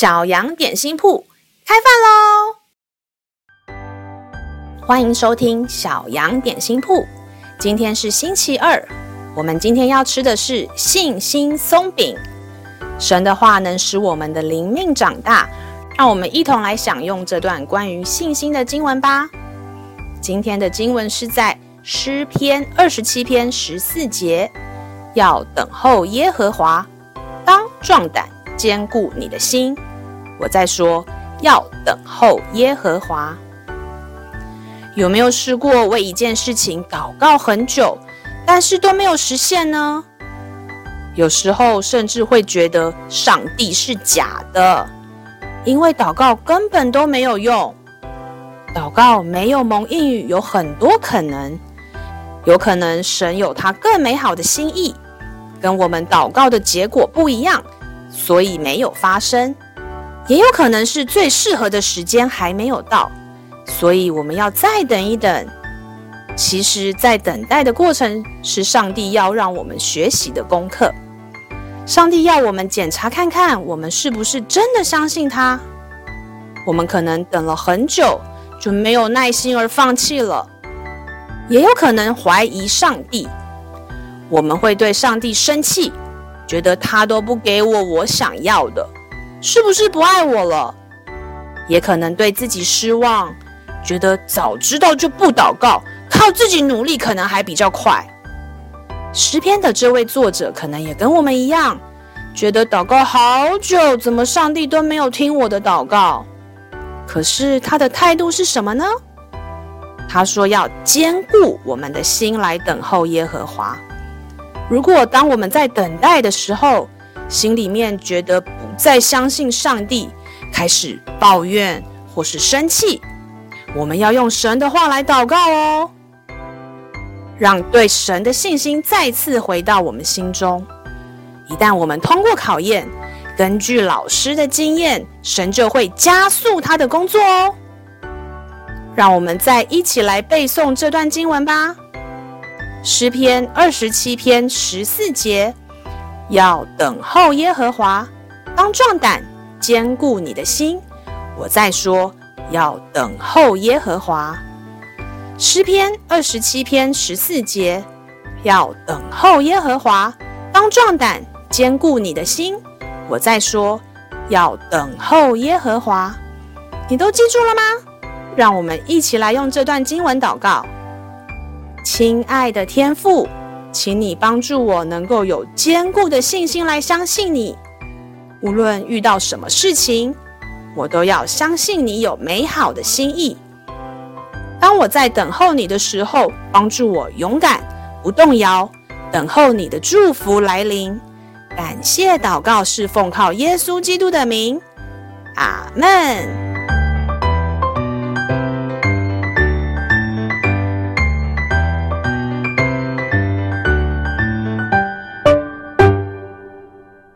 小羊点心铺开饭喽！欢迎收听小羊点心铺。今天是星期二，我们今天要吃的是信心松饼。神的话能使我们的灵命长大，让我们一同来享用这段关于信心的经文吧。今天的经文是在诗篇二十七篇十四节，要等候耶和华，当壮胆。坚固你的心，我在说要等候耶和华。有没有试过为一件事情祷告很久，但是都没有实现呢？有时候甚至会觉得上帝是假的，因为祷告根本都没有用。祷告没有蒙应允，有很多可能，有可能神有他更美好的心意，跟我们祷告的结果不一样。所以没有发生，也有可能是最适合的时间还没有到，所以我们要再等一等。其实，在等待的过程是上帝要让我们学习的功课。上帝要我们检查看看，我们是不是真的相信他。我们可能等了很久，就没有耐心而放弃了，也有可能怀疑上帝。我们会对上帝生气。觉得他都不给我我想要的，是不是不爱我了？也可能对自己失望，觉得早知道就不祷告，靠自己努力可能还比较快。诗篇的这位作者可能也跟我们一样，觉得祷告好久，怎么上帝都没有听我的祷告？可是他的态度是什么呢？他说要坚固我们的心来等候耶和华。如果当我们在等待的时候，心里面觉得不再相信上帝，开始抱怨或是生气，我们要用神的话来祷告哦，让对神的信心再次回到我们心中。一旦我们通过考验，根据老师的经验，神就会加速他的工作哦。让我们再一起来背诵这段经文吧。诗篇二十七篇十四节，要等候耶和华，当壮胆，坚固你的心。我再说，要等候耶和华。诗篇二十七篇十四节，要等候耶和华，当壮胆，坚固你的心。我再说，要等候耶和华。你都记住了吗？让我们一起来用这段经文祷告。亲爱的天父，请你帮助我能够有坚固的信心来相信你。无论遇到什么事情，我都要相信你有美好的心意。当我在等候你的时候，帮助我勇敢不动摇，等候你的祝福来临。感谢祷告是奉靠耶稣基督的名，阿门。